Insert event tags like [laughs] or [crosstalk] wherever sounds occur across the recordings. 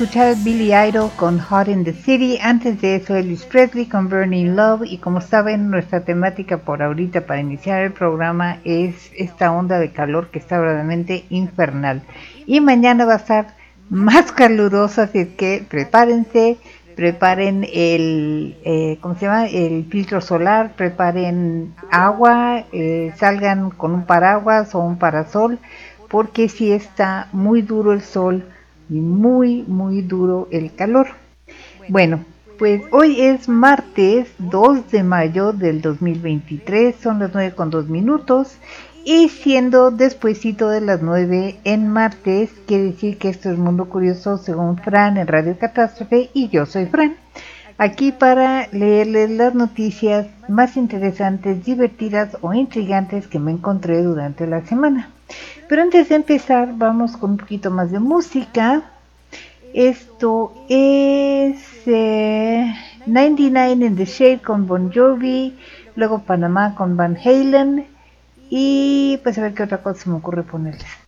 escuchar Billy Idol con Hot in the City, antes de eso Elvis Presley con Burning Love y como saben nuestra temática por ahorita para iniciar el programa es esta onda de calor que está verdaderamente infernal y mañana va a estar más [laughs] caluroso así que prepárense, preparen el, eh, ¿cómo se llama? el filtro solar, preparen agua, eh, salgan con un paraguas o un parasol porque si está muy duro el sol muy muy duro el calor. Bueno, pues hoy es martes 2 de mayo del 2023, son las 9 con 2 minutos y siendo despuesito de las 9 en martes, quiere decir que esto es Mundo Curioso según Fran en Radio Catástrofe y yo soy Fran. Aquí para leerles las noticias más interesantes, divertidas o intrigantes que me encontré durante la semana. Pero antes de empezar, vamos con un poquito más de música. Esto es eh, 99 in the Shade con Bon Jovi, luego Panamá con Van Halen y pues a ver qué otra cosa se me ocurre ponerles.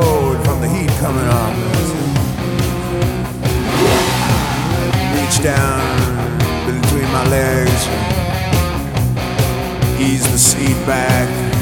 Road from the heat coming on. Reach down between my legs, ease the seat back.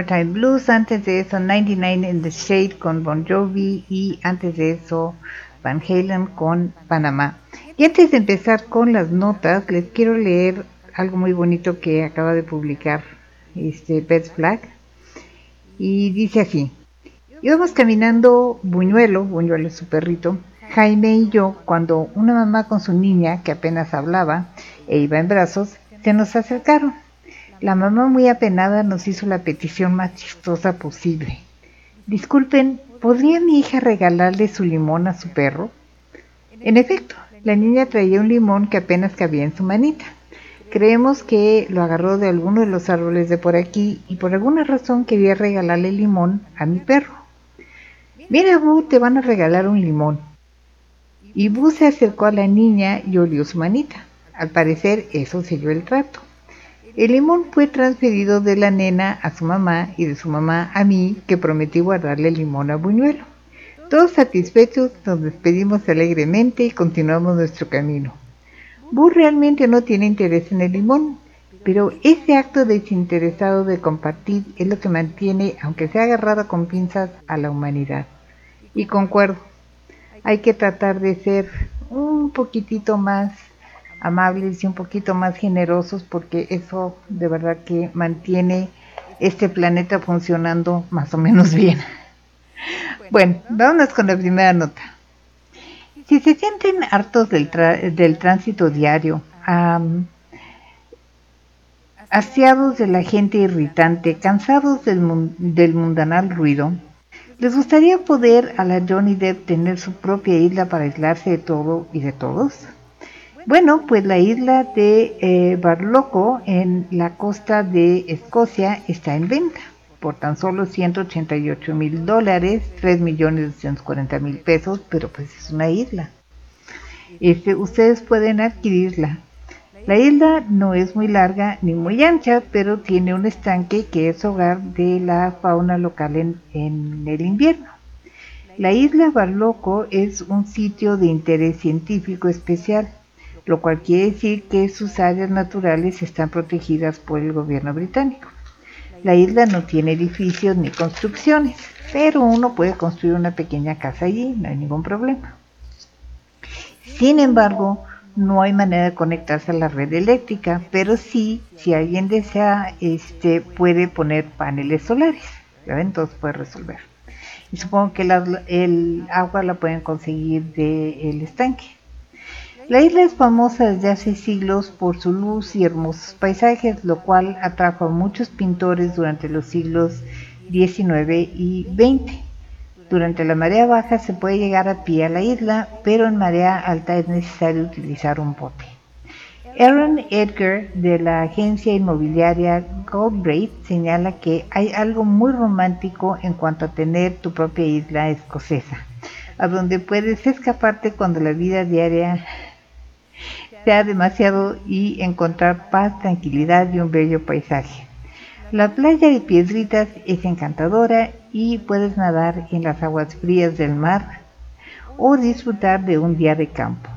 Summertime Blues, antes de eso 99 in the Shade con Bon Jovi y antes de eso Van Halen con Panamá. Y antes de empezar con las notas, les quiero leer algo muy bonito que acaba de publicar este Pets Flag. Y dice así, íbamos caminando Buñuelo, Buñuelo es su perrito, Jaime y yo, cuando una mamá con su niña, que apenas hablaba e iba en brazos, se nos acercaron. La mamá muy apenada nos hizo la petición más chistosa posible. Disculpen, ¿podría mi hija regalarle su limón a su perro? En efecto, la niña traía un limón que apenas cabía en su manita. Creemos que lo agarró de alguno de los árboles de por aquí y por alguna razón quería regalarle limón a mi perro. Mira, Bu, te van a regalar un limón. Y Bu se acercó a la niña y olió su manita. Al parecer eso selló el trato. El limón fue transferido de la nena a su mamá y de su mamá a mí, que prometí guardarle el limón a Buñuelo. Todos satisfechos nos despedimos alegremente y continuamos nuestro camino. Bu realmente no tiene interés en el limón, pero ese acto desinteresado de compartir es lo que mantiene, aunque sea agarrado con pinzas, a la humanidad. Y concuerdo, hay que tratar de ser un poquitito más amables y un poquito más generosos porque eso de verdad que mantiene este planeta funcionando más o menos bien. Bueno, vámonos con la primera nota. Si se sienten hartos del, tra- del tránsito diario, am, hastiados de la gente irritante, cansados del, mun- del mundanal ruido, ¿les gustaría poder a la Johnny Depp tener su propia isla para aislarse de todo y de todos? Bueno, pues la isla de eh, Barloco en la costa de Escocia está en venta por tan solo 188 mil dólares, 3 millones 240 mil pesos, pero pues es una isla. Este, ustedes pueden adquirirla. La isla no es muy larga ni muy ancha, pero tiene un estanque que es hogar de la fauna local en, en el invierno. La isla Barloco es un sitio de interés científico especial, lo cual quiere decir que sus áreas naturales están protegidas por el gobierno británico. La isla no tiene edificios ni construcciones, pero uno puede construir una pequeña casa allí, no hay ningún problema. Sin embargo, no hay manera de conectarse a la red eléctrica, pero sí, si alguien desea, este, puede poner paneles solares. ¿ya? Entonces puede resolver. Y supongo que el agua la pueden conseguir del estanque. La isla es famosa desde hace siglos por su luz y hermosos paisajes, lo cual atrajo a muchos pintores durante los siglos XIX y XX. Durante la marea baja se puede llegar a pie a la isla, pero en marea alta es necesario utilizar un bote. Aaron Edgar de la agencia inmobiliaria Goldbraid señala que hay algo muy romántico en cuanto a tener tu propia isla escocesa, a donde puedes escaparte cuando la vida diaria sea demasiado y encontrar paz, tranquilidad y un bello paisaje. La playa de Piedritas es encantadora y puedes nadar en las aguas frías del mar o disfrutar de un día de campo.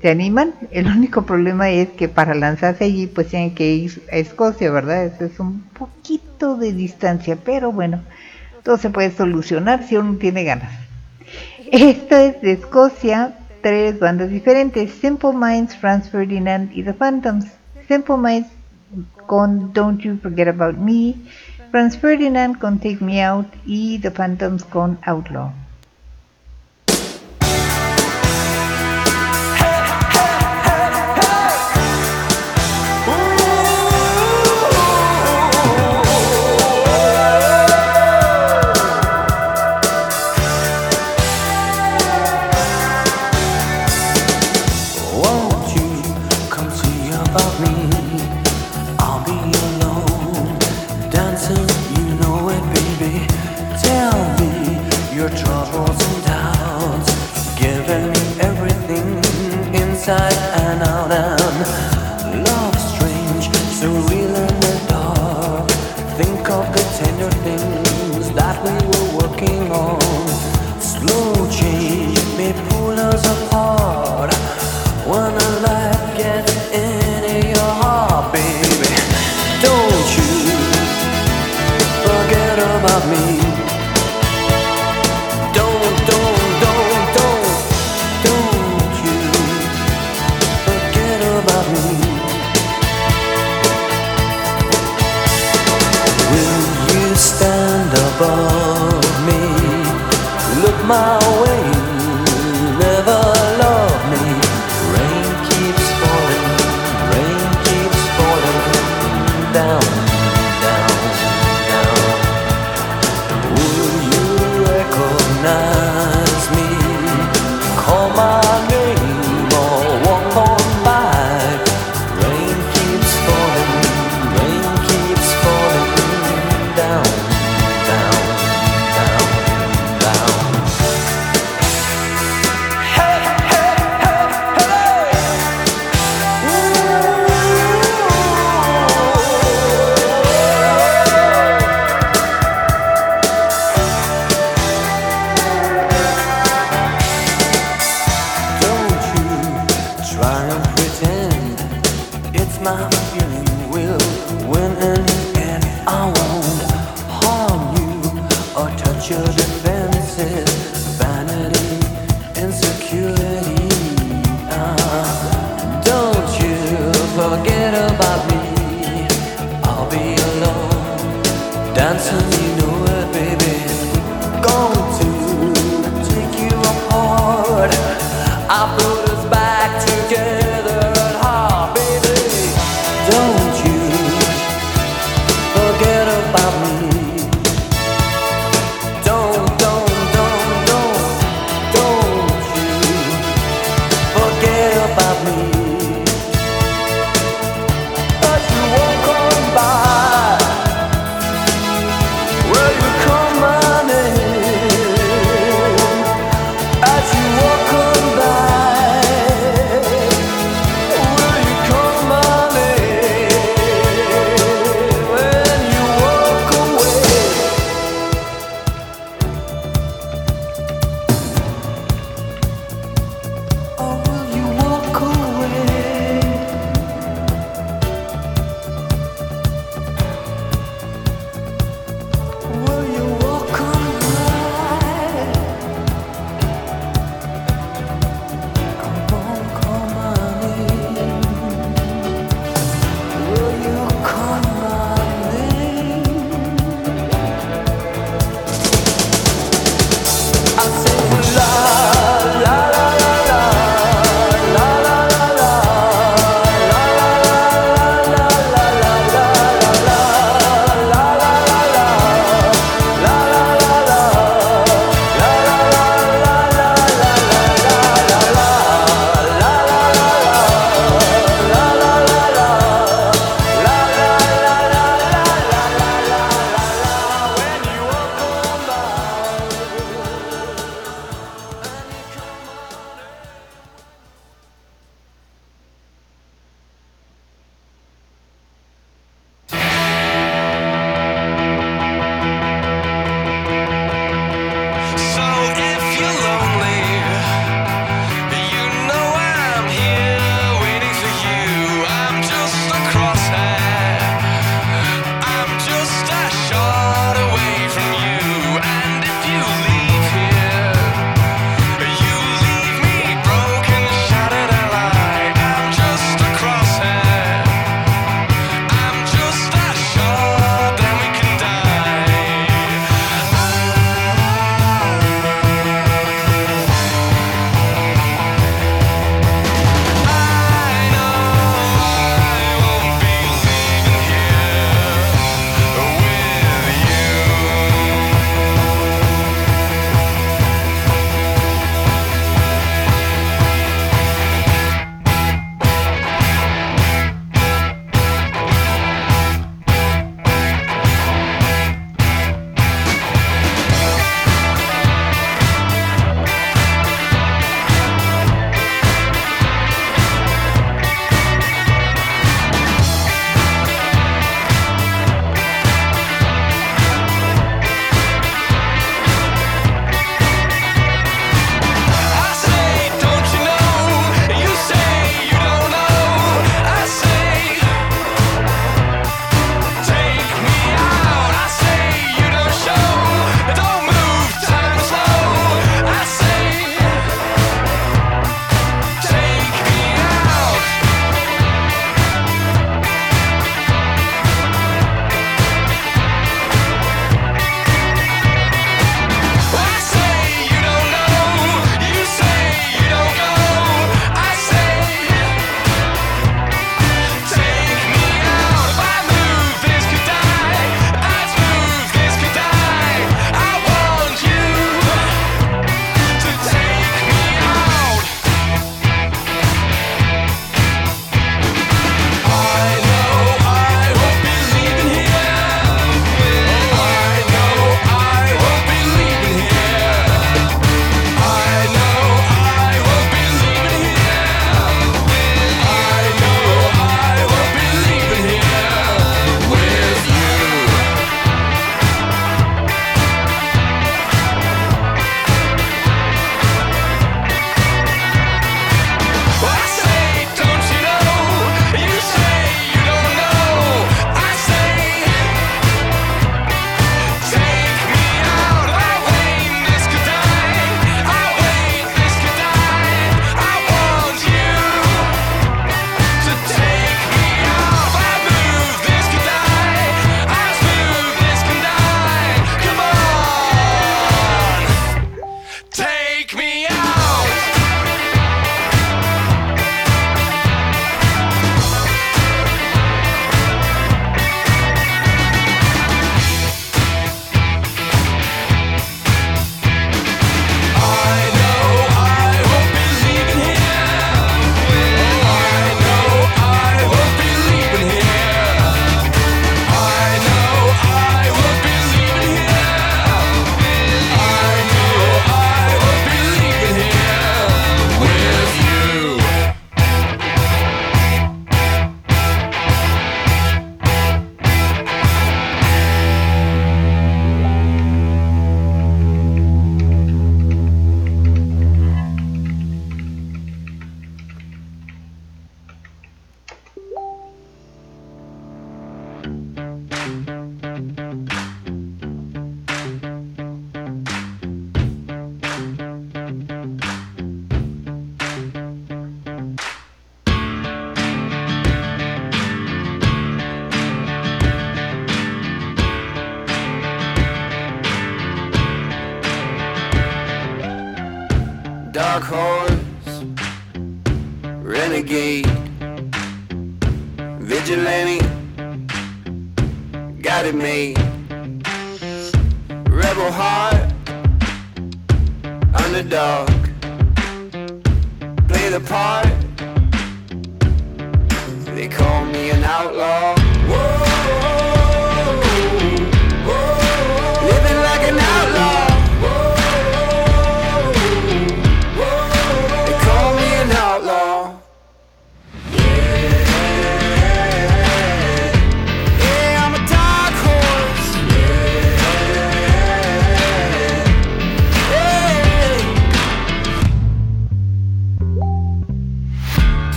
¿Se animan? El único problema es que para lanzarse allí pues tienen que ir a Escocia, ¿verdad? Eso es un poquito de distancia, pero bueno, todo se puede solucionar si uno tiene ganas. Esto es de Escocia, tres bandas diferentes, Simple Minds, Franz Ferdinand y The Phantoms. Simple Minds con Don't You Forget About Me, Franz Ferdinand con Take Me Out y The Phantoms con Outlaw.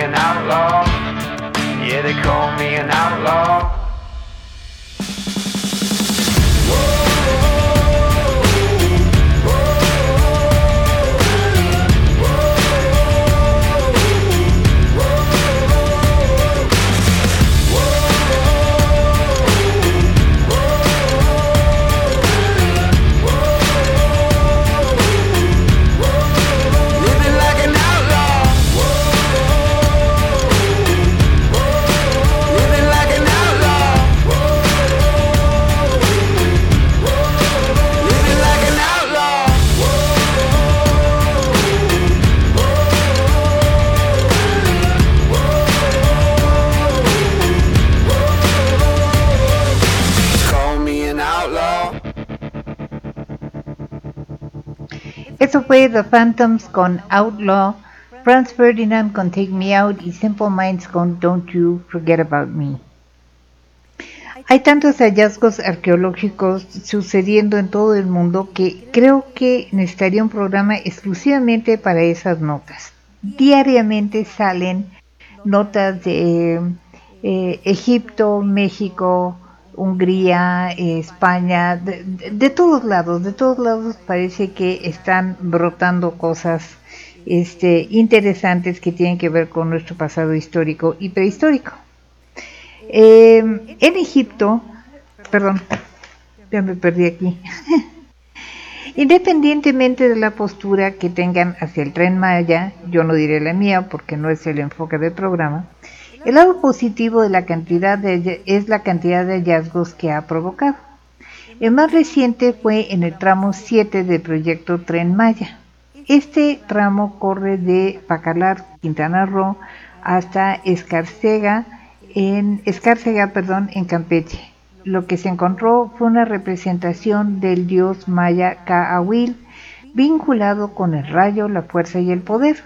An outlaw. Yeah, they call me an outlaw. Fue The Phantoms con Outlaw, Franz Ferdinand con Take Me Out y Simple Minds con Don't You Forget About Me. Hay tantos hallazgos arqueológicos sucediendo en todo el mundo que creo que necesitaría un programa exclusivamente para esas notas. Diariamente salen notas de eh, Egipto, México, Hungría, España, de, todos lados, de todos lados parece que están brotando cosas este, interesantes que tienen que ver con nuestro pasado histórico y prehistórico. Eh, en Egipto, perdón, ya me perdí aquí. [laughs] Independientemente de la postura que tengan hacia el tren Maya, yo no diré la mía porque no es el enfoque del programa, el lado positivo de la cantidad de, es la cantidad de hallazgos que ha provocado. El más reciente fue en el tramo 7 del proyecto Tren Maya. Este tramo corre de Bacalar, Quintana Roo, hasta Escarcega, en Escárcega, perdón, en Campeche. Lo que se encontró fue una representación del dios maya Caawil, vinculado con el rayo, la fuerza y el poder.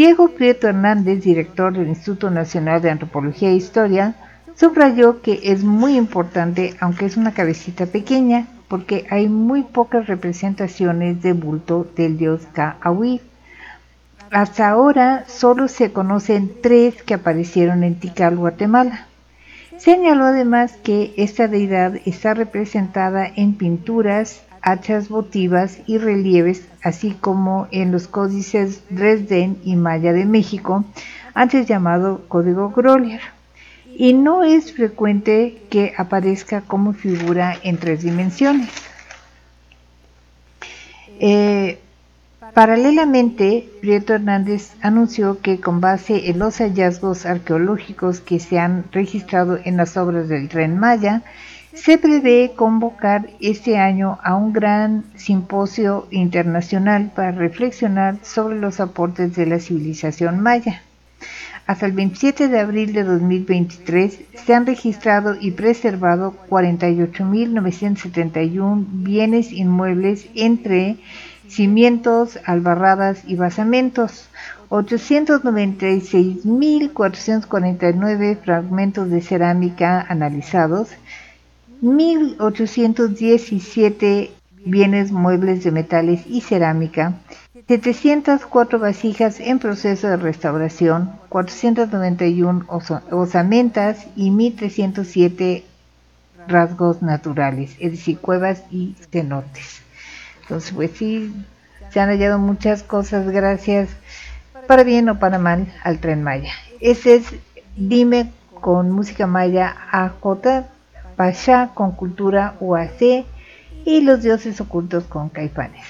Diego Prieto Hernández, director del Instituto Nacional de Antropología e Historia, subrayó que es muy importante, aunque es una cabecita pequeña, porque hay muy pocas representaciones de bulto del dios Caawil. Hasta ahora solo se conocen tres que aparecieron en Tikal, Guatemala. Señaló además que esta deidad está representada en pinturas, hachas votivas y relieves, así como en los códices Dresden y Maya de México, antes llamado Código Grolier. Y no es frecuente que aparezca como figura en tres dimensiones. Eh, Paralelamente, Prieto Hernández anunció que con base en los hallazgos arqueológicos que se han registrado en las obras del Tren Maya, se prevé convocar este año a un gran simposio internacional para reflexionar sobre los aportes de la civilización maya. Hasta el 27 de abril de 2023 se han registrado y preservado 48.971 bienes inmuebles entre cimientos, albarradas y basamentos, 896.449 fragmentos de cerámica analizados, 1.817 bienes muebles de metales y cerámica, 704 vasijas en proceso de restauración, 491 osamentas y 1.307 rasgos naturales, es decir, cuevas y cenotes. Entonces, pues sí, se han hallado muchas cosas gracias, para bien o para mal, al tren Maya. Ese es Dime con música maya AJ, Pasha con cultura UAC y los dioses ocultos con caifanes.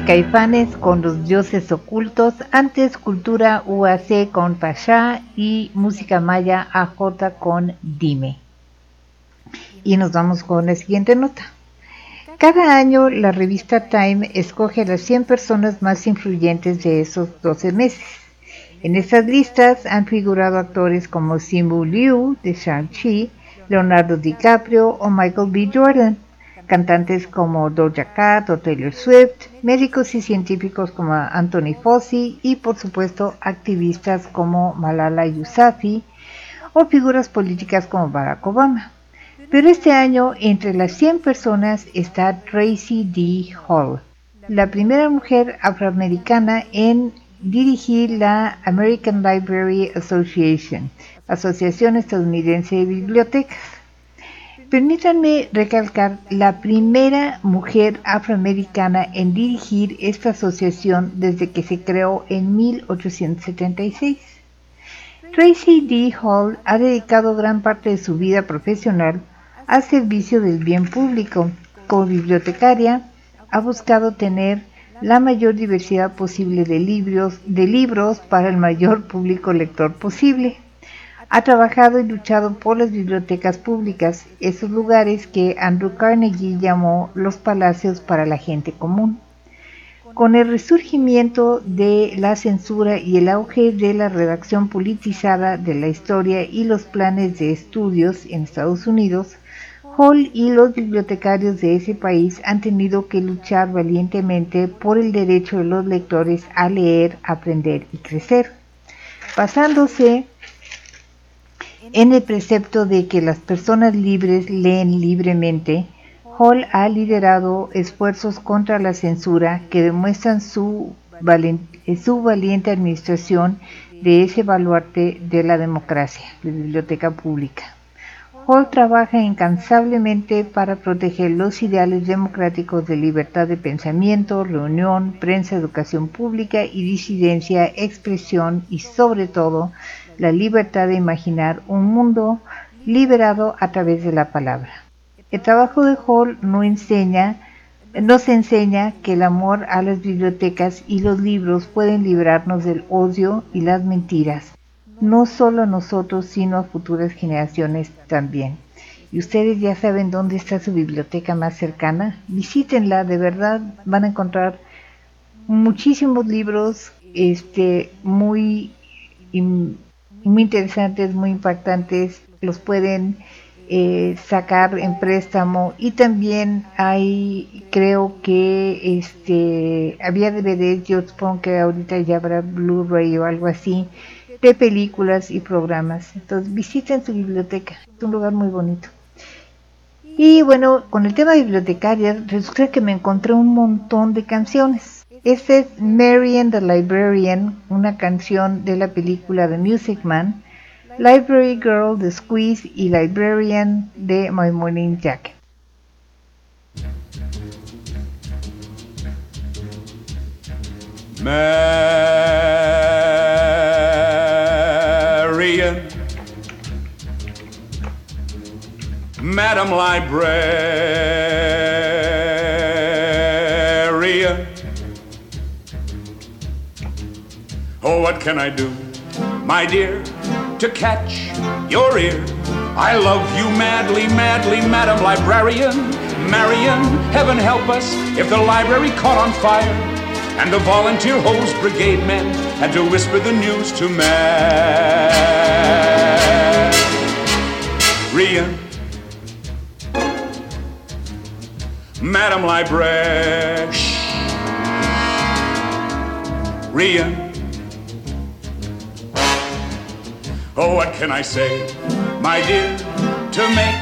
Caifanes con los dioses ocultos, antes Cultura UAC con Pasha y Música Maya AJ con Dime. Y nos vamos con la siguiente nota. Cada año la revista Time escoge a las 100 personas más influyentes de esos 12 meses. En estas listas han figurado actores como Simu Liu de Shang-Chi, Leonardo DiCaprio o Michael B. Jordan, cantantes como Doja Cat o Taylor Swift, médicos y científicos como Anthony Fauci y por supuesto activistas como Malala Yousafzai o figuras políticas como Barack Obama. Pero este año entre las 100 personas está Tracy D. Hall, la primera mujer afroamericana en dirigir la American Library Association, Asociación Estadounidense de Bibliotecas. Permítanme recalcar la primera mujer afroamericana en dirigir esta asociación desde que se creó en 1876. Tracy D. Hall ha dedicado gran parte de su vida profesional al servicio del bien público. Como bibliotecaria, ha buscado tener la mayor diversidad posible de libros, de libros para el mayor público lector posible. Ha trabajado y luchado por las bibliotecas públicas, esos lugares que Andrew Carnegie llamó los palacios para la gente común. Con el resurgimiento de la censura y el auge de la redacción politizada de la historia y los planes de estudios en Estados Unidos, Hall y los bibliotecarios de ese país han tenido que luchar valientemente por el derecho de los lectores a leer, aprender y crecer, basándose en el precepto de que las personas libres leen libremente. Hall ha liderado esfuerzos contra la censura que demuestran su, su valiente administración de ese baluarte de la democracia, la biblioteca pública. Hall trabaja incansablemente para proteger los ideales democráticos de libertad de pensamiento, reunión, prensa, educación pública y disidencia, expresión y sobre todo la libertad de imaginar un mundo liberado a través de la palabra. El trabajo de Hall no enseña, nos enseña que el amor a las bibliotecas y los libros pueden librarnos del odio y las mentiras, no solo a nosotros, sino a futuras generaciones también. Y ustedes ya saben dónde está su biblioteca más cercana. Visítenla, de verdad van a encontrar muchísimos libros este, muy, muy interesantes, muy impactantes. Los pueden eh, sacar en préstamo. Y también hay creo que este había DVDs yo supongo que ahorita ya habrá Blu-ray o algo así de películas y programas. Entonces visiten su biblioteca es un lugar muy bonito. Y bueno con el tema bibliotecaria resulta que me encontré un montón de canciones esta es Marian the Librarian una canción de la película The Music Man Library Girl de Squeeze y Librarian de My Morning Jacket. Marian, Madam Librarian. Oh, what can I do, my dear, to catch your ear? I love you madly, madly, Madam Librarian. Marian, heaven help us if the library caught on fire and the volunteer hose brigade men had to whisper the news to Marian. Madam Librarian. Oh, what can I say, my dear, to make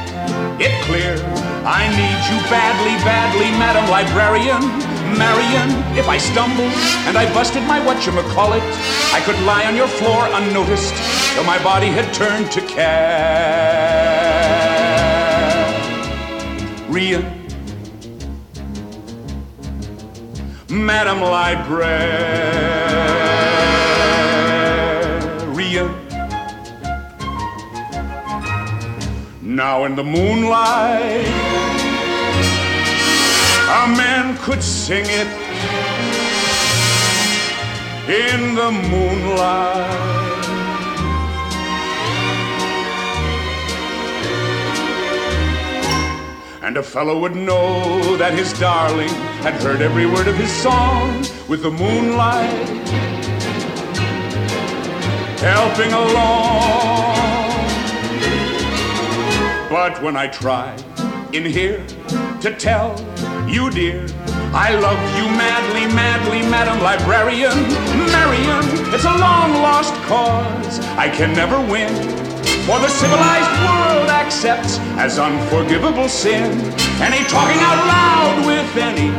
it clear? I need you badly, badly, Madam Librarian. Marion. if I stumbled and I busted my whatchamacallit, I could lie on your floor unnoticed till my body had turned to carrion. Madam Librarian. Now in the moonlight, a man could sing it. In the moonlight, and a fellow would know that his darling had heard every word of his song with the moonlight helping along. But when I try in here to tell you, dear, I love you madly, madly, Madam Librarian, Marian. It's a long lost cause I can never win. For the civilized world accepts as unforgivable sin any talking out loud with any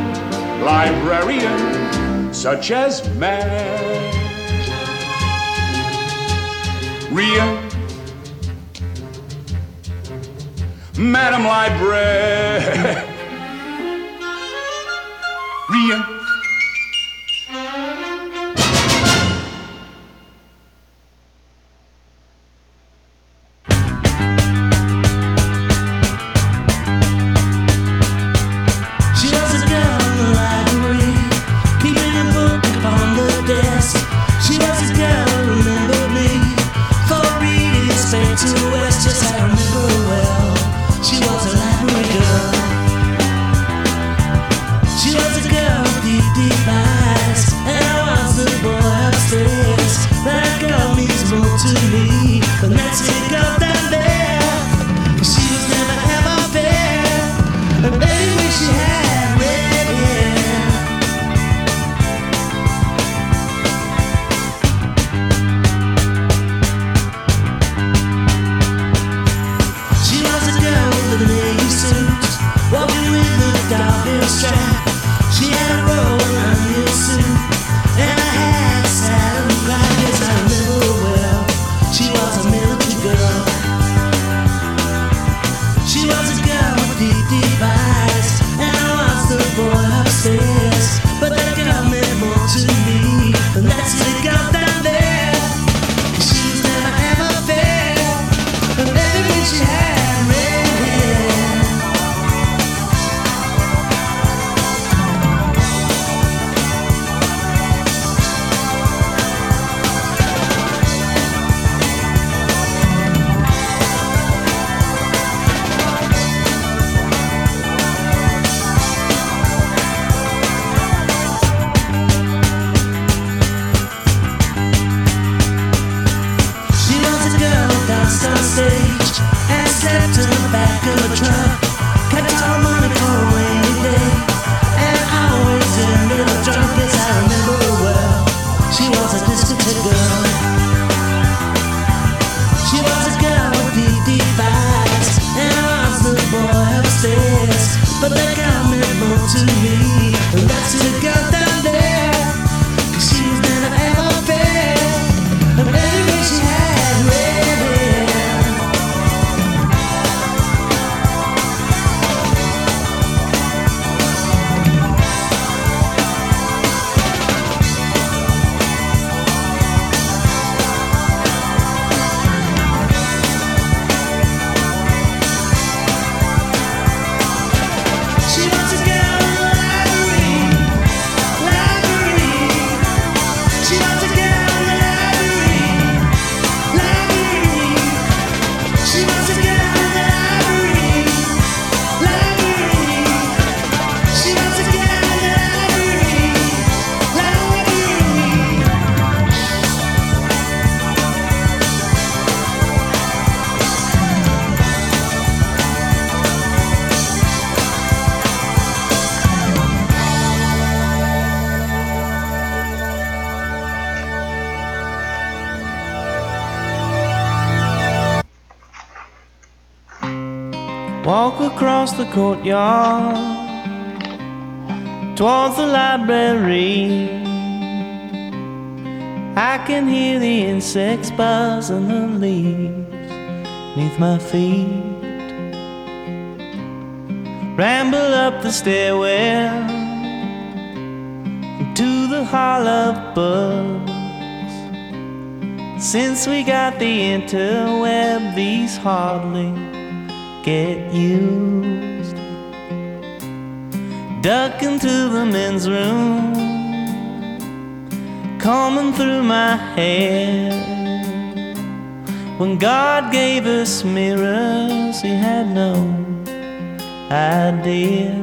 librarian, such as Marian. Madam Library. courtyard towards the library. I can hear the insects buzz the leaves neath my feet. Ramble up the stairwell to the hall of books. Since we got the interweb, these hardly get you men's room, combing through my hair. When God gave us mirrors, He had no idea.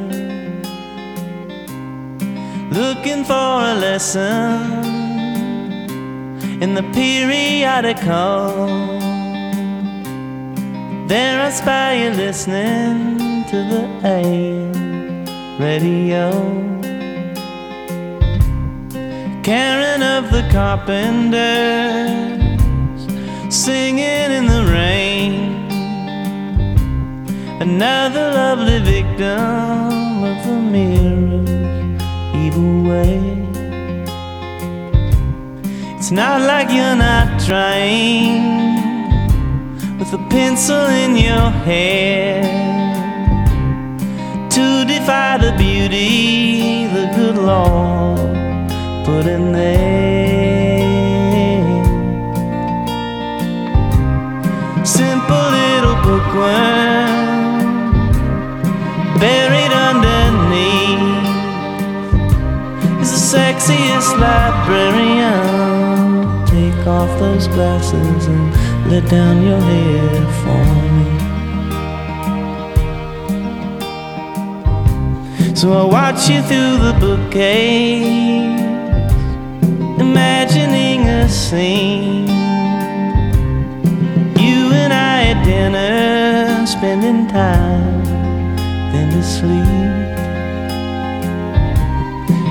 Looking for a lesson in the periodical. There I spy you listening to the AM radio. Karen of the Carpenters singing in the rain. Another lovely victim of the mirror's evil way. It's not like you're not trying with a pencil in your hair defy the beauty the good Lord put in there. Simple little bookworm buried underneath is the sexiest librarian. Take off those glasses and let down your hair for So I watch you through the bookcase, imagining a scene. You and I at dinner, spending time, then to sleep.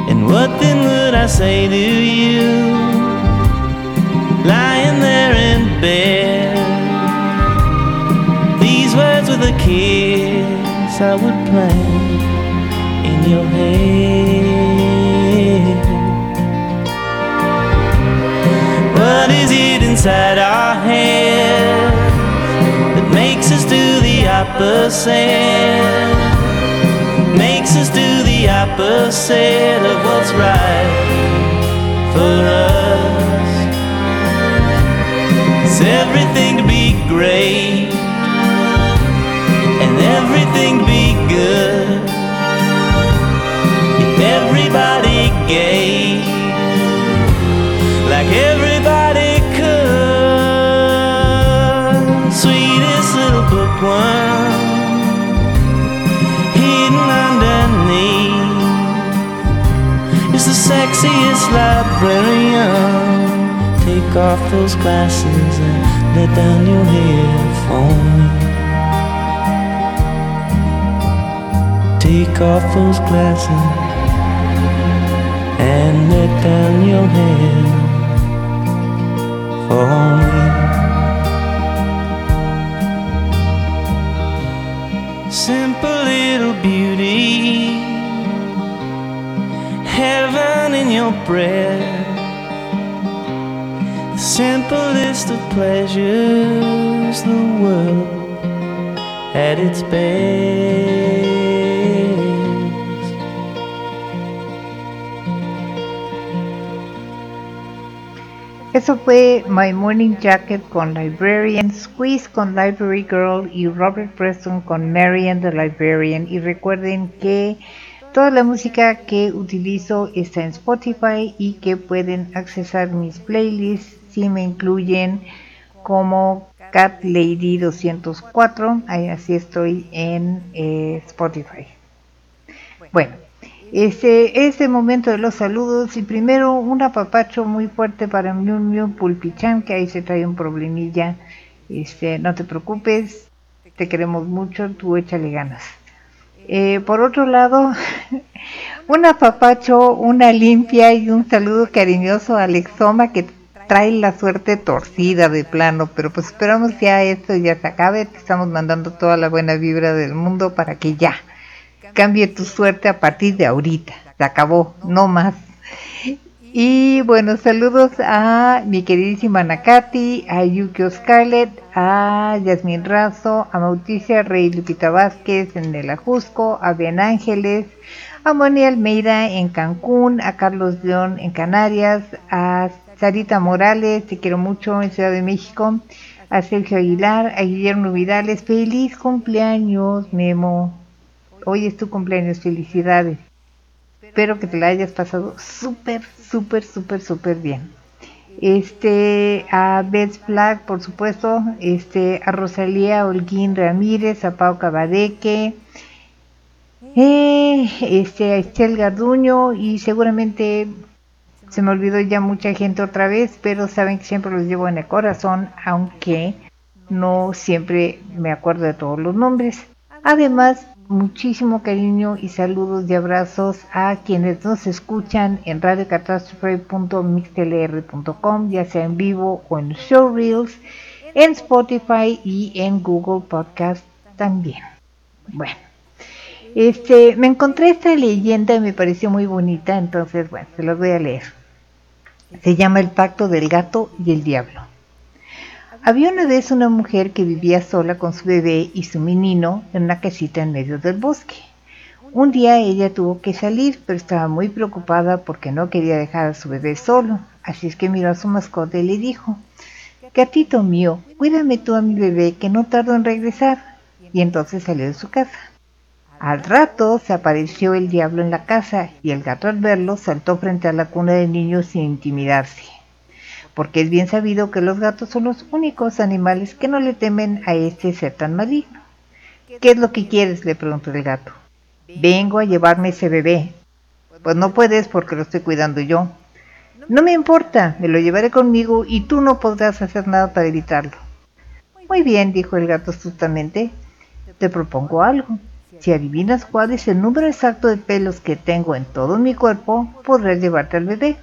And what then would I say to you? Lying there in bed. These words with a kiss I would in your head. What is it inside our head that makes us do the opposite? Makes us do the opposite of what's right for us. It's everything to be great like everybody could, sweetest little bookworm hidden underneath. Is the sexiest librarian. Take off those glasses and let down your hair for me. Take off those glasses and let down your hair for me. Simple little beauty, heaven in your breath the simplest of pleasures, the world at its best. Eso fue My Morning Jacket con Librarian, Squeeze con Library Girl y Robert Preston con Marian the Librarian. Y recuerden que toda la música que utilizo está en Spotify y que pueden accesar mis playlists si me incluyen como Cat Lady 204. Ahí así estoy en eh, Spotify. Bueno, este es el momento de los saludos y primero un apapacho muy fuerte para Miu Pulpichan que ahí se trae un problemilla. Este, no te preocupes, te queremos mucho, tú échale ganas. Eh, por otro lado, [laughs] un apapacho, una limpia y un saludo cariñoso a Alexoma que trae la suerte torcida de plano, pero pues esperamos ya esto ya se acabe, te estamos mandando toda la buena vibra del mundo para que ya cambie tu suerte a partir de ahorita, se acabó, no más. Y bueno, saludos a mi queridísima Nakati, a Yukio Scarlett, a Yasmin Razo, a Mauticia Rey Lupita Vázquez en el Ajusco, a Bien Ángeles, a Moni Almeida en Cancún, a Carlos León en Canarias, a Sarita Morales, te quiero mucho en Ciudad de México, a Sergio Aguilar, a Guillermo Vidales, feliz cumpleaños, Memo. Hoy es tu cumpleaños, felicidades. Espero que te la hayas pasado súper, súper, súper, súper bien. Este, a Beth Black, por supuesto, este, a Rosalía Holguín Ramírez, a Pau Cabadeque, eh, este, a Estel Garduño y seguramente se me olvidó ya mucha gente otra vez, pero saben que siempre los llevo en el corazón, aunque no siempre me acuerdo de todos los nombres. Además, muchísimo cariño y saludos y abrazos a quienes nos escuchan en radiocatástrofe.mixlr.com, ya sea en vivo o en showreels, en Spotify y en Google Podcast también. Bueno, este, me encontré esta leyenda y me pareció muy bonita, entonces, bueno, se los voy a leer. Se llama El Pacto del Gato y el Diablo. Había una vez una mujer que vivía sola con su bebé y su menino en una casita en medio del bosque. Un día ella tuvo que salir, pero estaba muy preocupada porque no quería dejar a su bebé solo, así es que miró a su mascota y le dijo, Gatito mío, cuídame tú a mi bebé que no tardo en regresar. Y entonces salió de su casa. Al rato se apareció el diablo en la casa y el gato al verlo saltó frente a la cuna del niño sin intimidarse porque es bien sabido que los gatos son los únicos animales que no le temen a este ser tan maligno. ¿Qué es lo que quieres? le preguntó el gato. Vengo a llevarme ese bebé. Pues no puedes porque lo estoy cuidando yo. No me importa, me lo llevaré conmigo y tú no podrás hacer nada para evitarlo. Muy bien, dijo el gato astutamente, te propongo algo. Si adivinas cuál es el número exacto de pelos que tengo en todo mi cuerpo, podrás llevarte al bebé.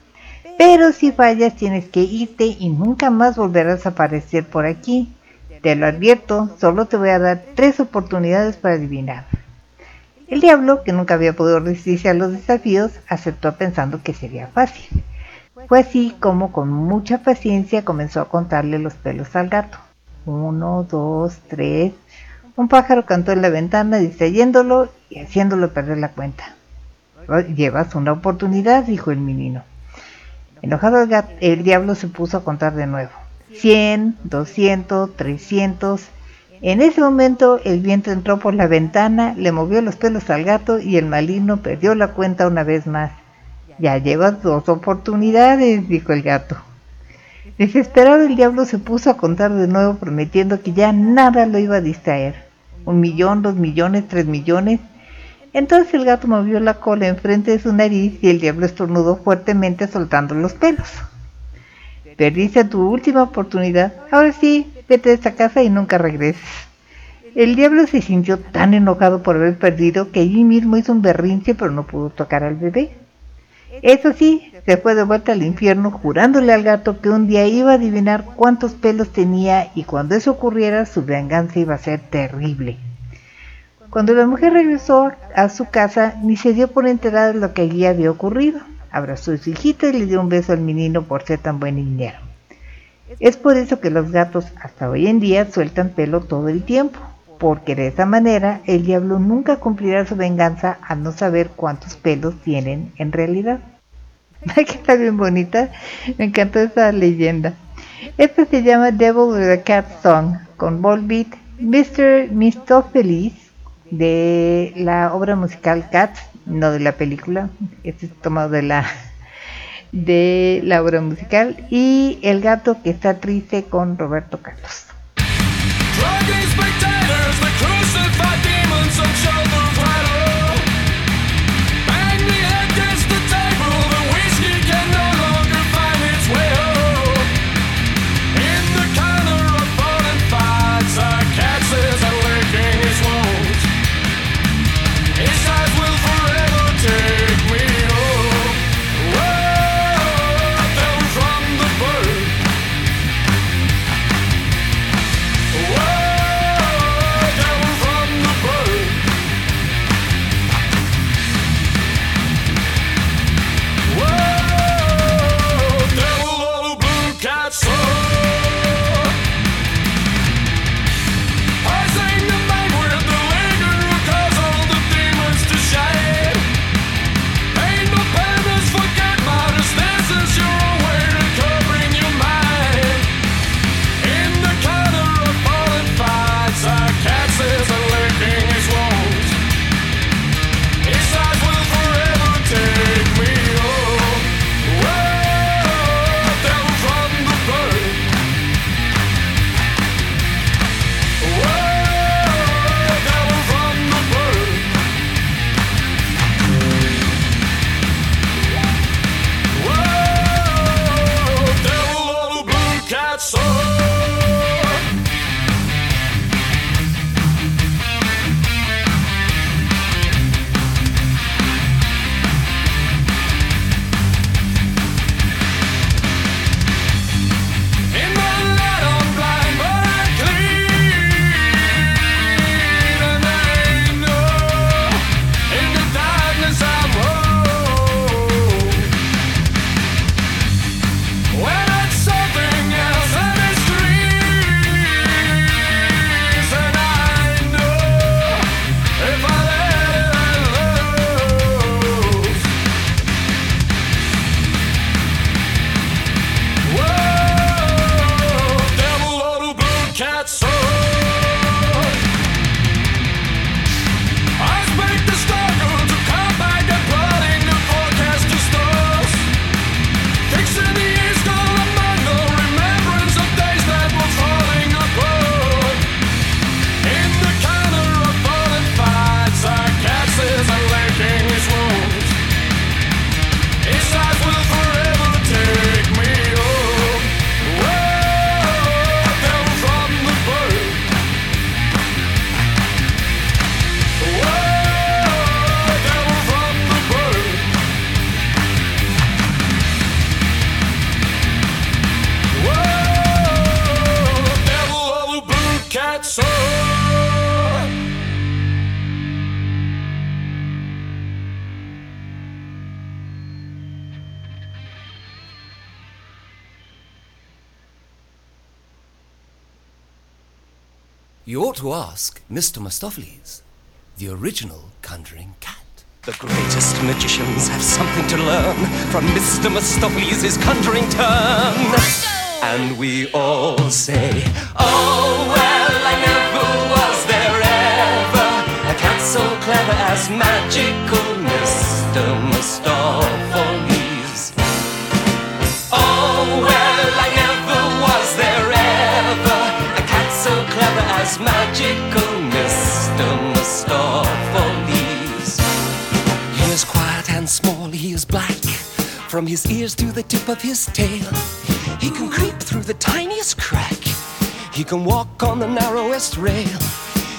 Pero si fallas tienes que irte y nunca más volverás a aparecer por aquí. Te lo advierto, solo te voy a dar tres oportunidades para adivinar. El diablo, que nunca había podido resistirse a los desafíos, aceptó pensando que sería fácil. Fue así como con mucha paciencia comenzó a contarle los pelos al gato. Uno, dos, tres. Un pájaro cantó en la ventana distrayéndolo y haciéndolo perder la cuenta. Llevas una oportunidad, dijo el menino. Enojado el, diablo se puso a contar de nuevo. 100, 200, 300. En ese momento el viento entró por la ventana, le movió los pelos al gato y el maligno perdió la cuenta una vez más. Ya llevas dos oportunidades, dijo el gato. Desesperado el diablo se puso a contar de nuevo prometiendo que ya nada lo iba a distraer. Un millón, dos millones, tres millones. Entonces el gato movió la cola enfrente de su nariz y el diablo estornudó fuertemente soltando los pelos. Perdiste tu última oportunidad. Ahora sí, vete de esta casa y nunca regreses. El diablo se sintió tan enojado por haber perdido que allí mismo hizo un berrinche pero no pudo tocar al bebé. Eso sí, se fue de vuelta al infierno jurándole al gato que un día iba a adivinar cuántos pelos tenía y cuando eso ocurriera su venganza iba a ser terrible. Cuando la mujer regresó a su casa, ni se dio por enterada de lo que allí había ocurrido. Abrazó a su hijita y le dio un beso al menino por ser tan buen niñero. Es por eso que los gatos hasta hoy en día sueltan pelo todo el tiempo, porque de esa manera el diablo nunca cumplirá su venganza al no saber cuántos pelos tienen en realidad. [laughs] Que está bien bonita, me encantó esa leyenda. Esta se llama Devil with a Cat Song, con Volbeat, Mr. Mistopheles, de la obra musical Cats, no de la película, este es tomado de la [laughs] de la obra musical, y El gato que está triste con Roberto Carlos. Mr. Mistopheles, the original conjuring cat. The greatest magicians have something to learn from Mr. Mistopheles' conjuring turn. And we all say, Oh, well, I never was there ever a cat so clever as magical Mr. Mistopheles. Oh, well, I never was there ever a cat so clever as magical From his ears to the tip of his tail, he can creep through the tiniest crack. He can walk on the narrowest rail.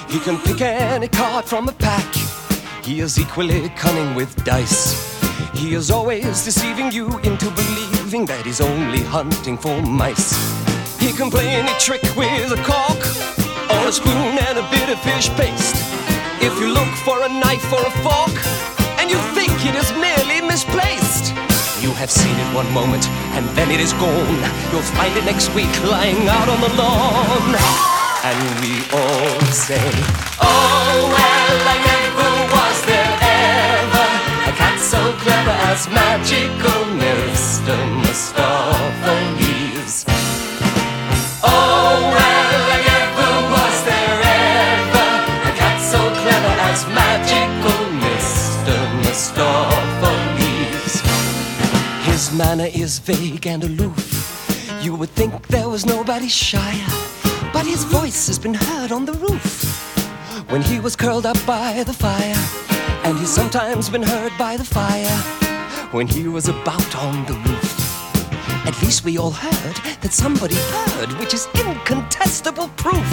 He can pick any card from a pack. He is equally cunning with dice. He is always deceiving you into believing that he's only hunting for mice. He can play any trick with a cork, or a spoon and a bit of fish paste. If you look for a knife or a fork, and you think it is merely misplaced, have seen it one moment, and then it is gone. You'll find it next week lying out on the lawn. And we all say, Oh, well, I never was there ever a cat so clever as magical Mr. Mistopheles. Manner is vague and aloof. You would think there was nobody shyer, but his voice has been heard on the roof when he was curled up by the fire, and he's sometimes been heard by the fire when he was about on the roof. At least we all heard that somebody heard, which is incontestable proof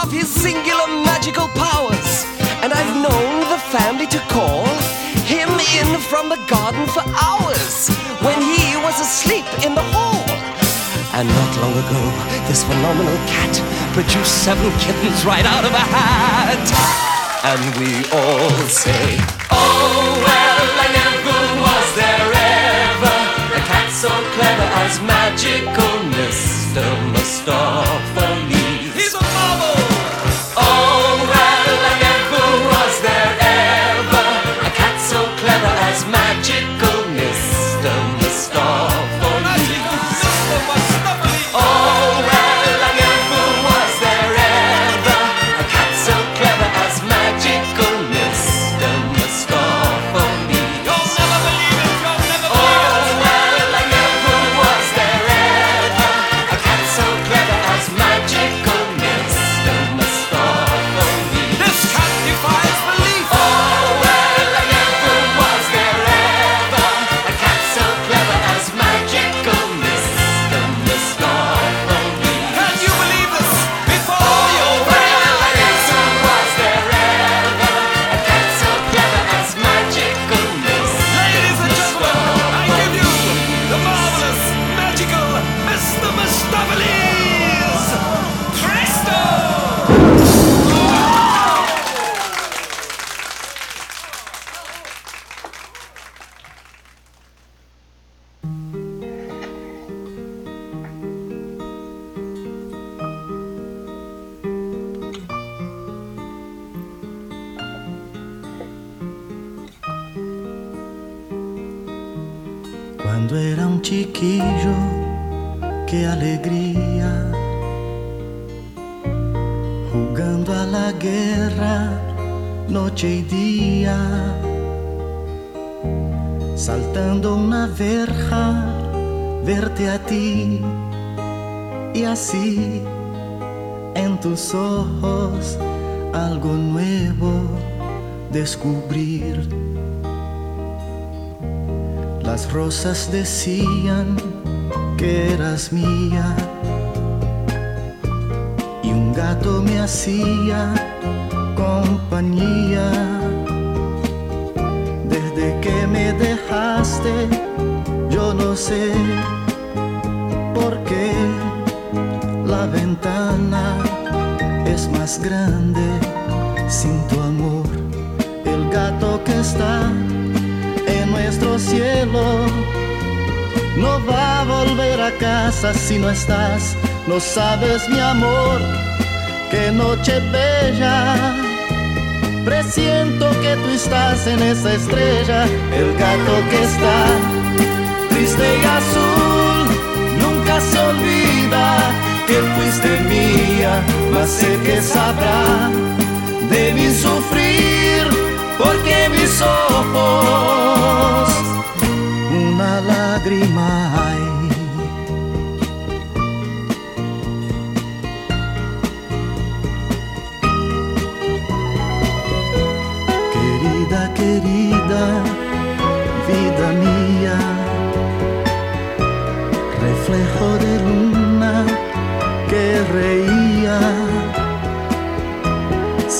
of his singular magical powers. And I've known the family to call him in from the garden for hours when he was asleep in the hall. And not long ago, this phenomenal cat produced seven kittens right out of a hat. And we all say, Oh, well, I never was there ever a cat so clever as magical Mr. Mistopheles. Y día. Saltando una verja, verte a ti. Y así, en tus ojos, algo nuevo descubrir. Las rosas decían que eras mía y un gato me hacía compañía. Desde que me dejaste, yo no sé por qué la ventana es más grande sin tu amor. El gato que está en nuestro cielo no va a volver a casa si no estás, no sabes mi amor. qué noche bella. Presiento que tú estás en esa estrella, el gato que está triste y azul. Nunca se olvida que fuiste mía, mas sé que sabrá de mi sufrir, porque mis ojos una lágrima hay.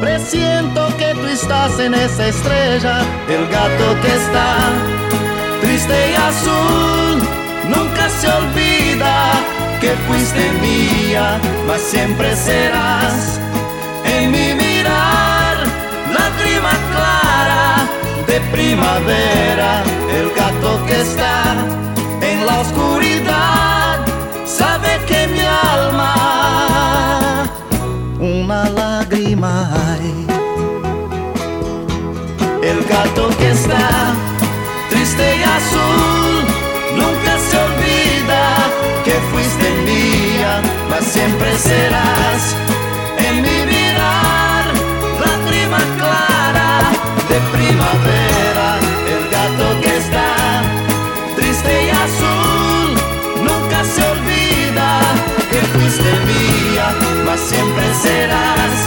Presiento que tú estás en esa estrella, el gato que está triste y azul. Nunca se olvida que fuiste mía, mas siempre serás en mi mirar, lágrima clara de primavera, el gato que está en la oscuridad, El gato que está triste y azul, nunca se olvida que fuiste mía, mas siempre serás en mi mirar, lágrima clara de primavera, el gato que está triste y azul, nunca se olvida que fuiste mía, mas siempre serás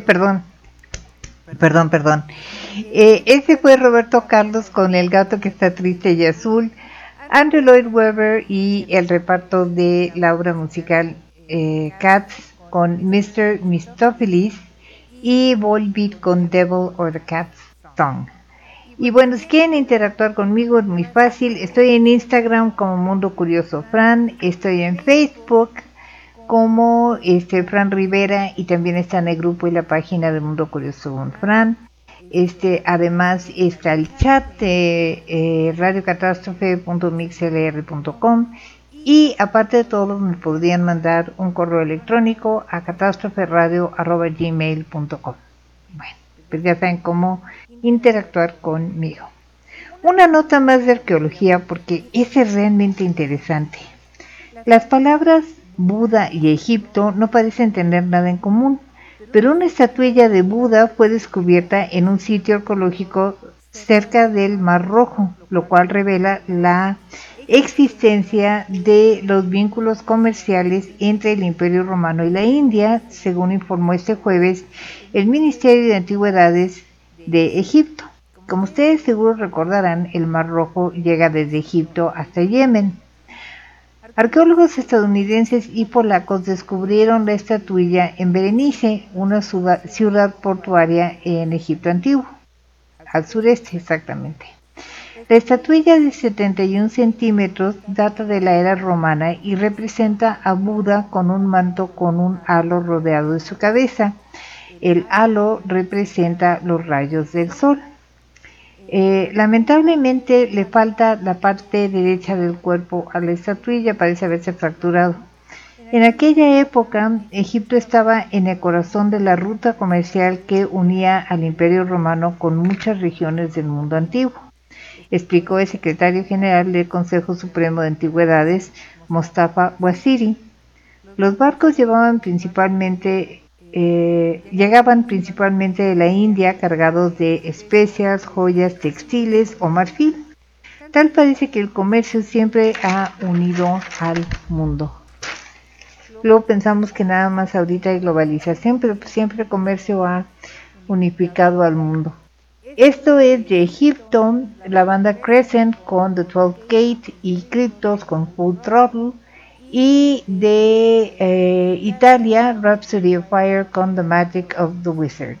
Perdón. Perdón, perdón. Eh, ese fue Roberto Carlos con El gato que está triste y azul, Andrew Lloyd Webber y el reparto de la obra musical eh, Cats con Mr. Mistopheles y Volbeat con Devil or the Cat's Song. Y bueno, si quieren interactuar conmigo es muy fácil. Estoy en Instagram como Mundo Curioso Fran, estoy en Facebook como este Fran Rivera y también está en el grupo y la página de Mundo Curioso con Fran. Este, además está el chat de eh, radiocatástrofe.mixlr.com y aparte de todo me podrían mandar un correo electrónico a catástroferadio.gmail.com Bueno, pues ya saben cómo interactuar conmigo. Una nota más de arqueología porque ese es realmente interesante. Las palabras Buda y Egipto no parecen tener nada en común, pero una estatuilla de Buda fue descubierta en un sitio arqueológico cerca del Mar Rojo, lo cual revela la existencia de los vínculos comerciales entre el Imperio Romano y la India, según informó este jueves el Ministerio de Antigüedades de Egipto. Como ustedes seguro recordarán, el Mar Rojo llega desde Egipto hasta Yemen. Arqueólogos estadounidenses y polacos descubrieron la estatuilla en Berenice, una ciudad portuaria en Egipto antiguo, al sureste exactamente. La estatuilla de 71 centímetros data de la era romana y representa a Buda con un manto con un halo rodeado de su cabeza. El halo representa los rayos del sol. Eh, lamentablemente le falta la parte derecha del cuerpo a la estatuilla, parece haberse fracturado. En aquella época, Egipto estaba en el corazón de la ruta comercial que unía al Imperio Romano con muchas regiones del mundo antiguo, explicó el secretario general del Consejo Supremo de Antigüedades, Mostafa Waziri. Los barcos llevaban principalmente eh, llegaban principalmente de la India cargados de especias, joyas, textiles o marfil. Tal parece que el comercio siempre ha unido al mundo. luego pensamos que nada más ahorita hay globalización, pero pues siempre el comercio ha unificado al mundo. Esto es de Hilton, la banda Crescent con The 12 Gate y Cryptos con Full Throttle. Y de eh, Italia, Rhapsody of Fire con The Magic of the Wizard.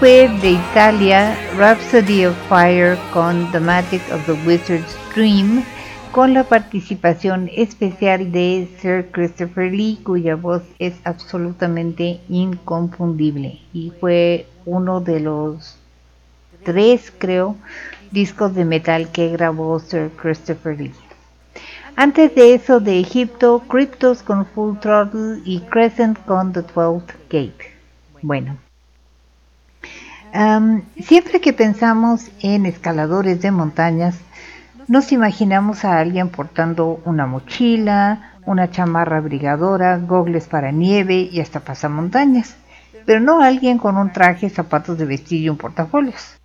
Fue de Italia, Rhapsody of Fire con The Magic of the Wizard's Dream, con la participación especial de Sir Christopher Lee, cuya voz es absolutamente inconfundible y fue uno de los tres, creo, discos de metal que grabó Sir Christopher Lee. Antes de eso, de Egipto, Cryptos con Full Throttle y Crescent con The Twelfth Gate. Bueno, Am, siempre que pensamos en escaladores de montañas, nos imaginamos a alguien portando una mochila, una chamarra abrigadora, gogles para nieve y hasta pasamontañas, pero no alguien con un traje, zapatos de vestir y un portafolios.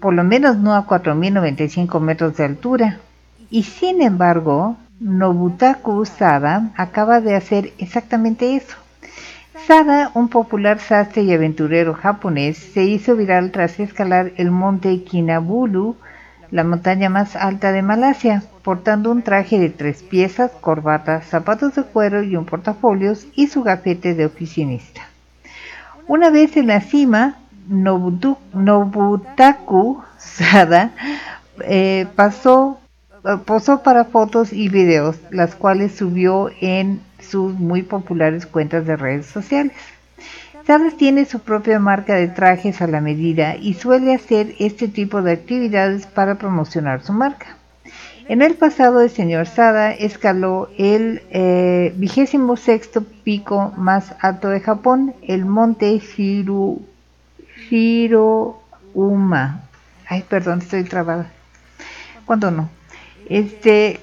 Por lo menos no a 4.095 metros de altura. Y sin embargo, Nobutaku Sada acaba de hacer exactamente eso. Sada, un popular sastre y aventurero japonés, se hizo viral tras escalar el monte Kinabulu, la montaña más alta de Malasia, portando un traje de tres piezas, corbata, zapatos de cuero y un portafolios y su gafete de oficinista. Una vez en la cima, Nobutaku Sada eh, eh, posó para fotos y videos, las cuales subió en sus muy populares cuentas de redes sociales. Sada tiene su propia marca de trajes a la medida y suele hacer este tipo de actividades para promocionar su marca. En el pasado, el señor Sada escaló el eh, vigésimo sexto pico más alto de Japón, el monte Shiru, Shiro, Uma. Ay, perdón, estoy trabada. ¿Cuándo no? Este,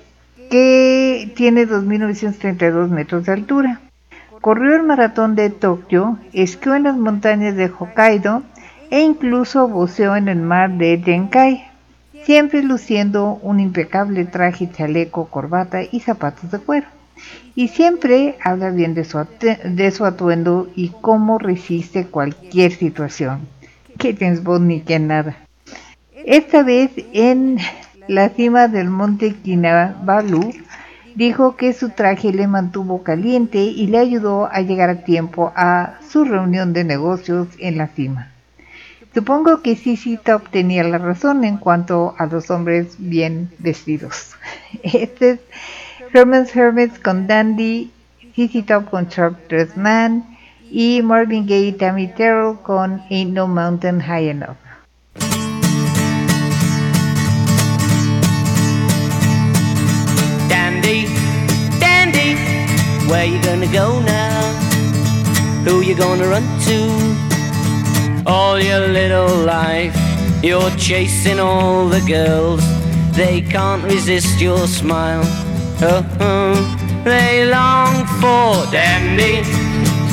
que tiene 2.932 metros de altura. Corrió el maratón de Tokio, esquió en las montañas de Hokkaido e incluso buceó en el mar de Genkai, siempre luciendo un impecable traje, chaleco, corbata y zapatos de cuero. Y siempre habla bien de su, atuendo y cómo resiste cualquier situación. Que James Bond ni que nada. Esta vez en la cima del monte Kinabalu dijo que su traje le mantuvo caliente y le ayudó a llegar a tiempo a su reunión de negocios en la cima. Supongo que Sissy Top tenía la razón en cuanto a los hombres bien vestidos. [laughs] Este es Herman's Hermits con Dandy, Sissy Top con Sharp Dressed Man y Marvin Gaye y Tammy Terrell con Ain't No Mountain High Enough. Where you gonna go now? Who you gonna run to? All your little life, you're chasing all the girls. They can't resist your smile. Oh, oh, they long for Dandy,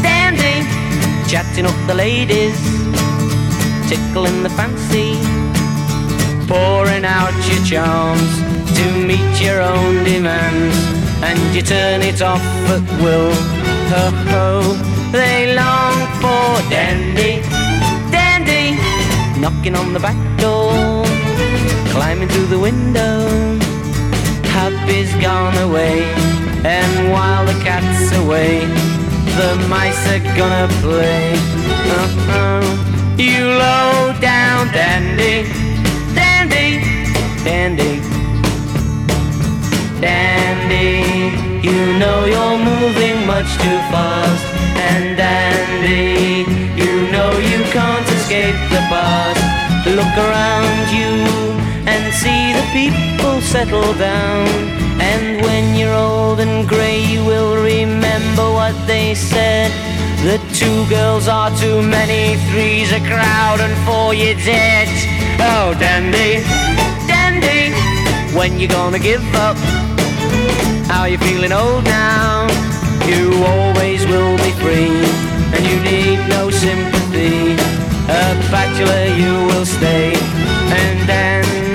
Dandy, chatting up the ladies, tickling the fancy pouring out your charms to meet your own demands, and you turn it off at will. They long for dandy, dandy, knocking on the back door, climbing through the window. Happy's gone away, and while the cat's away, the mice are gonna play. You low down dandy, dandy, dandy, dandy. You know you're moving much too fast, and dandy, you know you can't escape the past. Look around you and see the people settle down. And when you're old and grey, you will remember what they said. The two girls are too many, three's a crowd, and four you're dead. Oh, dandy, dandy, when you gonna give up? How you feeling old now? You always will be free, and you need no sympathy. A bachelor you will stay, and dandy,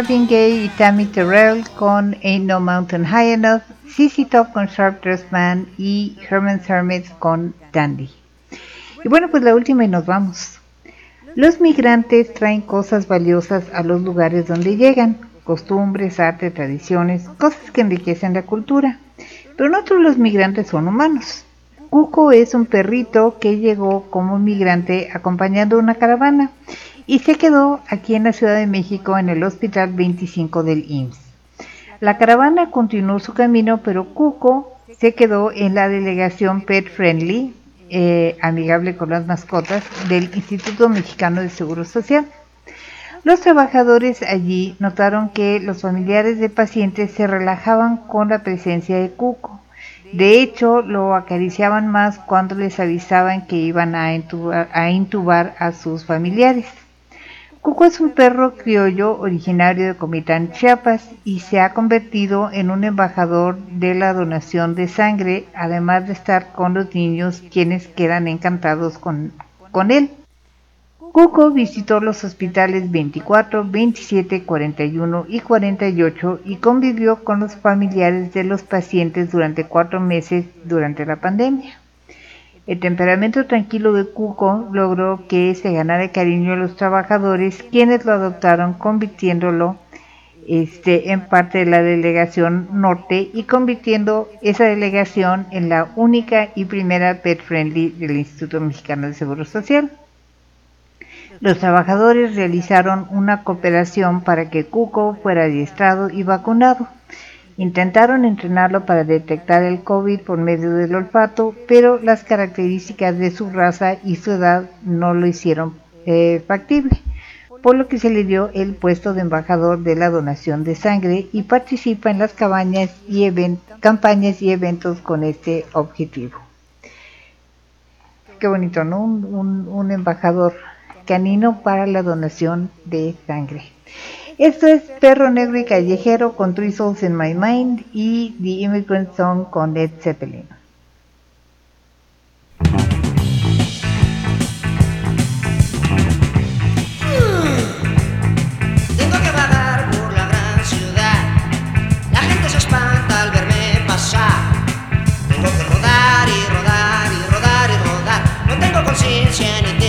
Marvin Gaye y Tammy Terrell con Ain't No Mountain High Enough, CC Top con Sharp Dressed Man y Herman's Hermits con Dandy. Y bueno, pues la última y nos vamos. Los migrantes traen cosas valiosas a los lugares donde llegan, costumbres, arte, tradiciones, cosas que enriquecen la cultura. Pero no todos los migrantes son humanos. Cuco es un perrito que llegó como migrante acompañando una caravana y se quedó aquí en la Ciudad de México en el Hospital 25 del IMSS. La caravana continuó su camino, pero Cuco se quedó en la delegación Pet Friendly, eh, amigable con las mascotas, del Instituto Mexicano de Seguro Social. Los trabajadores allí notaron que los familiares de pacientes se relajaban con la presencia de Cuco. De hecho, lo acariciaban más cuando les avisaban que iban a intubar a, intubar a sus familiares. Cuco es un perro criollo originario de Comitán, Chiapas, y se ha convertido en un embajador de la donación de sangre, además de estar con los niños quienes quedan encantados con, con él. Cuco visitó los hospitales 24, 27, 41 y 48 y convivió con los familiares de los pacientes durante cuatro meses durante la pandemia. El temperamento tranquilo de Cuco logró que se ganara cariño de los trabajadores, quienes lo adoptaron convirtiéndolo este, en parte de la delegación norte y convirtiendo esa delegación en la única y primera pet friendly del Instituto Mexicano de Seguro Social. Los trabajadores realizaron una cooperación para que Cuco fuera adiestrado y vacunado. Intentaron entrenarlo para detectar el COVID por medio del olfato, pero las características de su raza y su edad no lo hicieron eh, factible, por lo que se le dio el puesto de embajador de la donación de sangre y participa en las cabañas y campañas y eventos con este objetivo. Qué bonito, ¿no? Un embajador canino para la donación de sangre. Esto es Perro Negro y Callejero con Three Souls in My Mind y The Immigrant Song con Led Zeppelin. Tengo que rodar y rodar y rodar y rodar. No tengo conciencia ni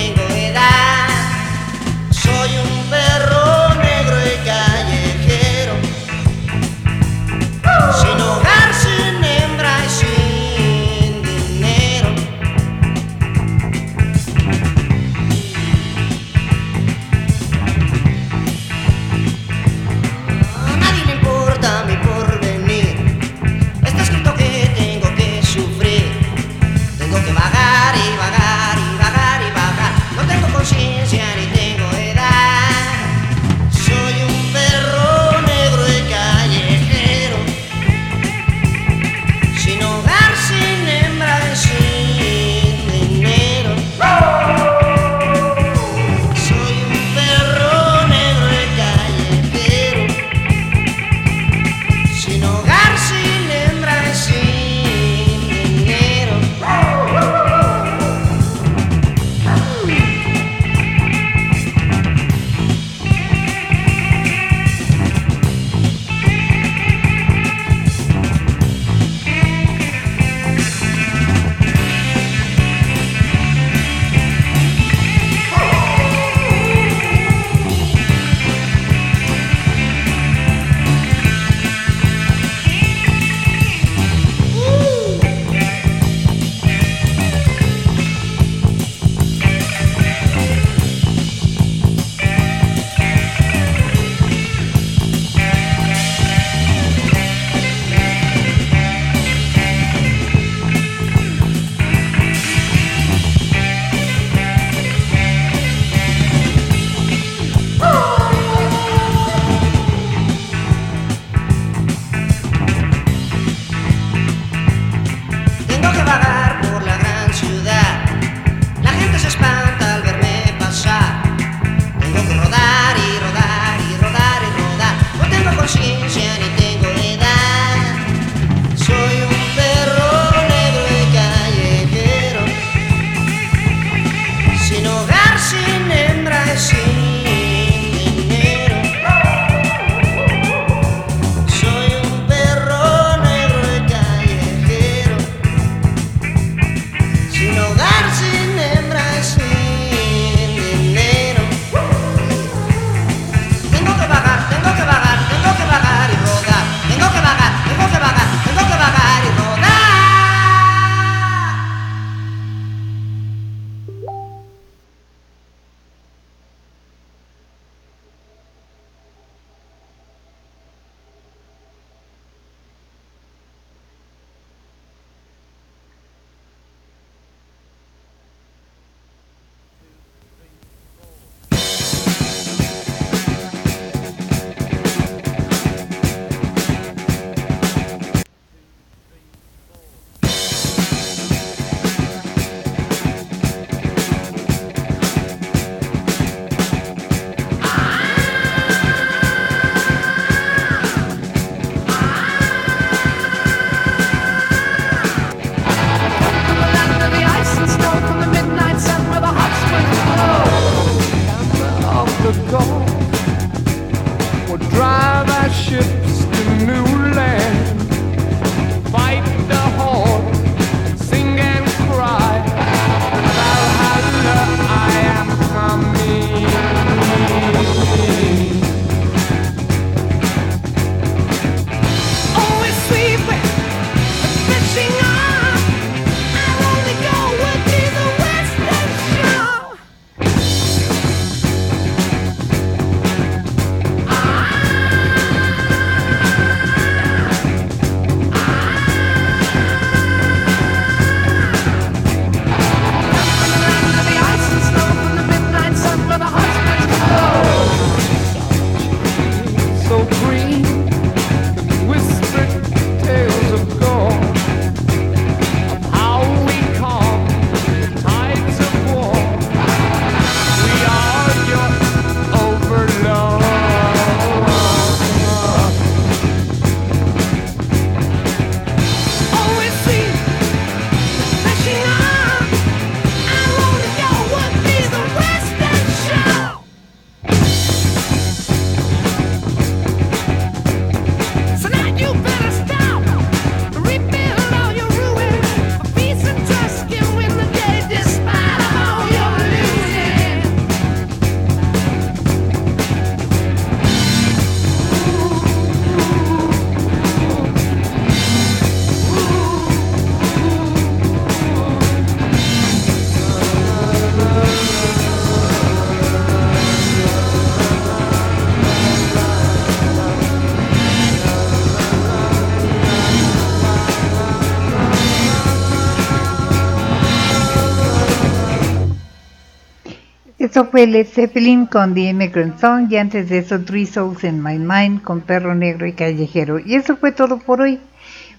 Eso fue Led Zeppelin con The Immigrant Song y antes de eso Three Souls in My Mind con Perro Negro y Callejero. Y eso fue todo por hoy.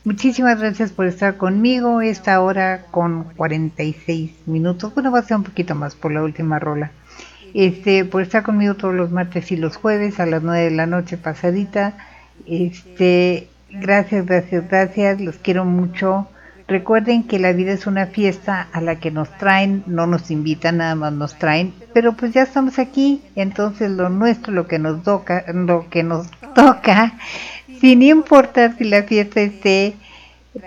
Muchísimas gracias por estar conmigo esta hora con 46 minutos. Bueno, va a ser un poquito más por la última rola. Este, por estar conmigo todos los martes y los jueves a las 9 de la noche pasadita. Este, gracias, gracias, gracias. Los quiero mucho. Recuerden que la vida es una fiesta a la que nos traen, no nos invitan, nada más nos traen, pero pues ya estamos aquí, entonces lo nuestro, lo que nos toca, lo que nos [laughs] toca, sin importar si la fiesta esté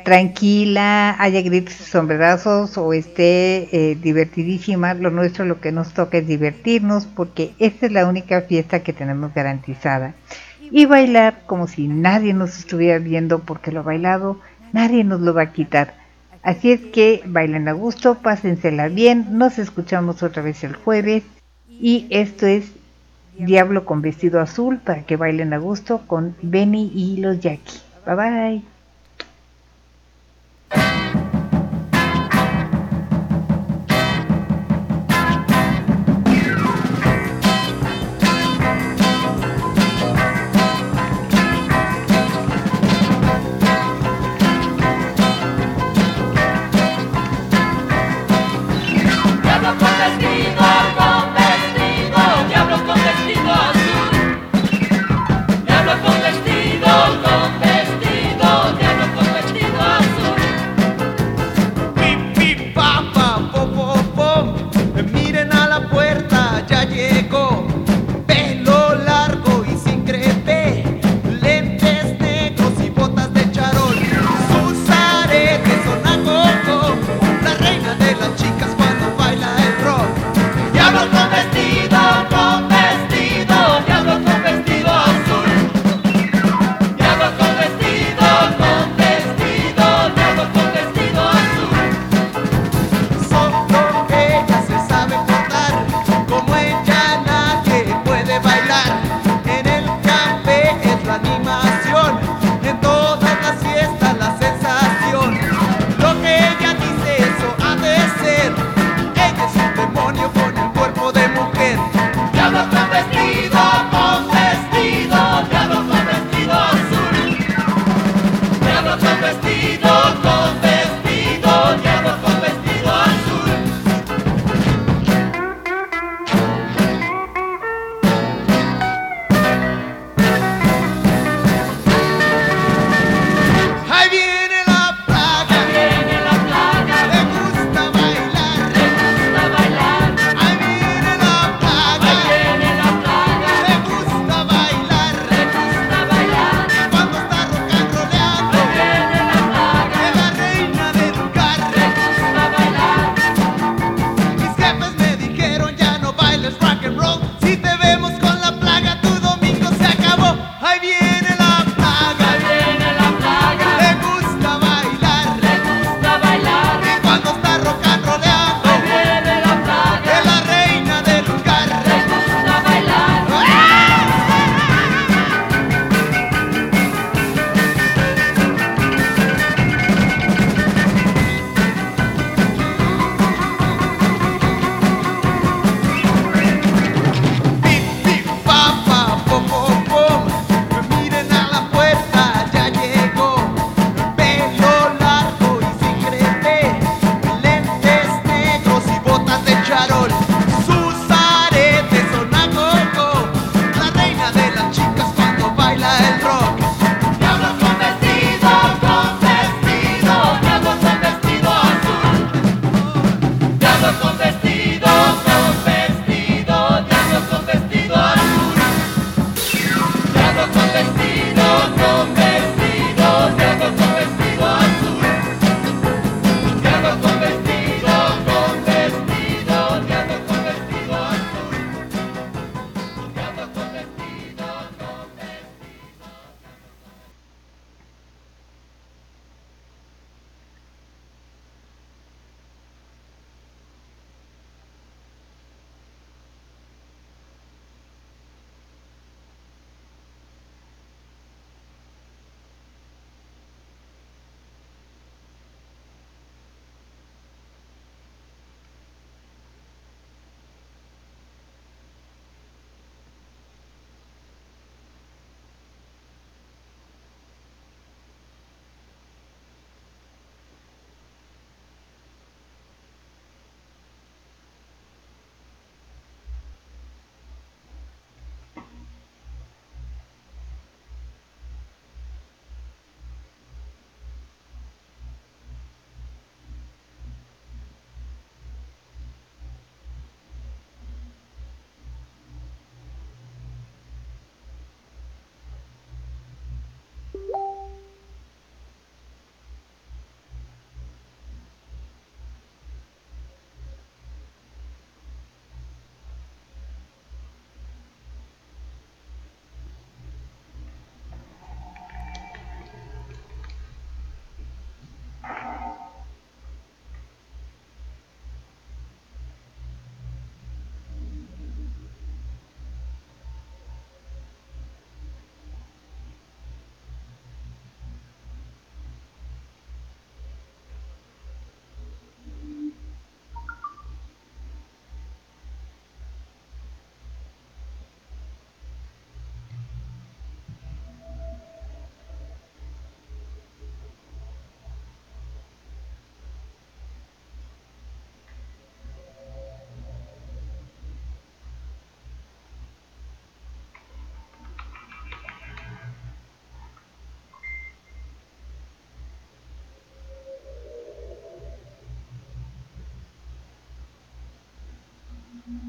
tranquila, haya gritos y sombrerazos o esté eh, divertidísima, lo nuestro, lo que nos toca es divertirnos, porque esta es la única fiesta que tenemos garantizada. Y bailar como si nadie nos estuviera viendo, porque lo bailado nadie nos lo va a quitar. Así es que bailen a gusto, pásensela bien, nos escuchamos otra vez el jueves y esto es Diablo con vestido azul para que bailen a gusto con Benny y los Jackie. Bye bye.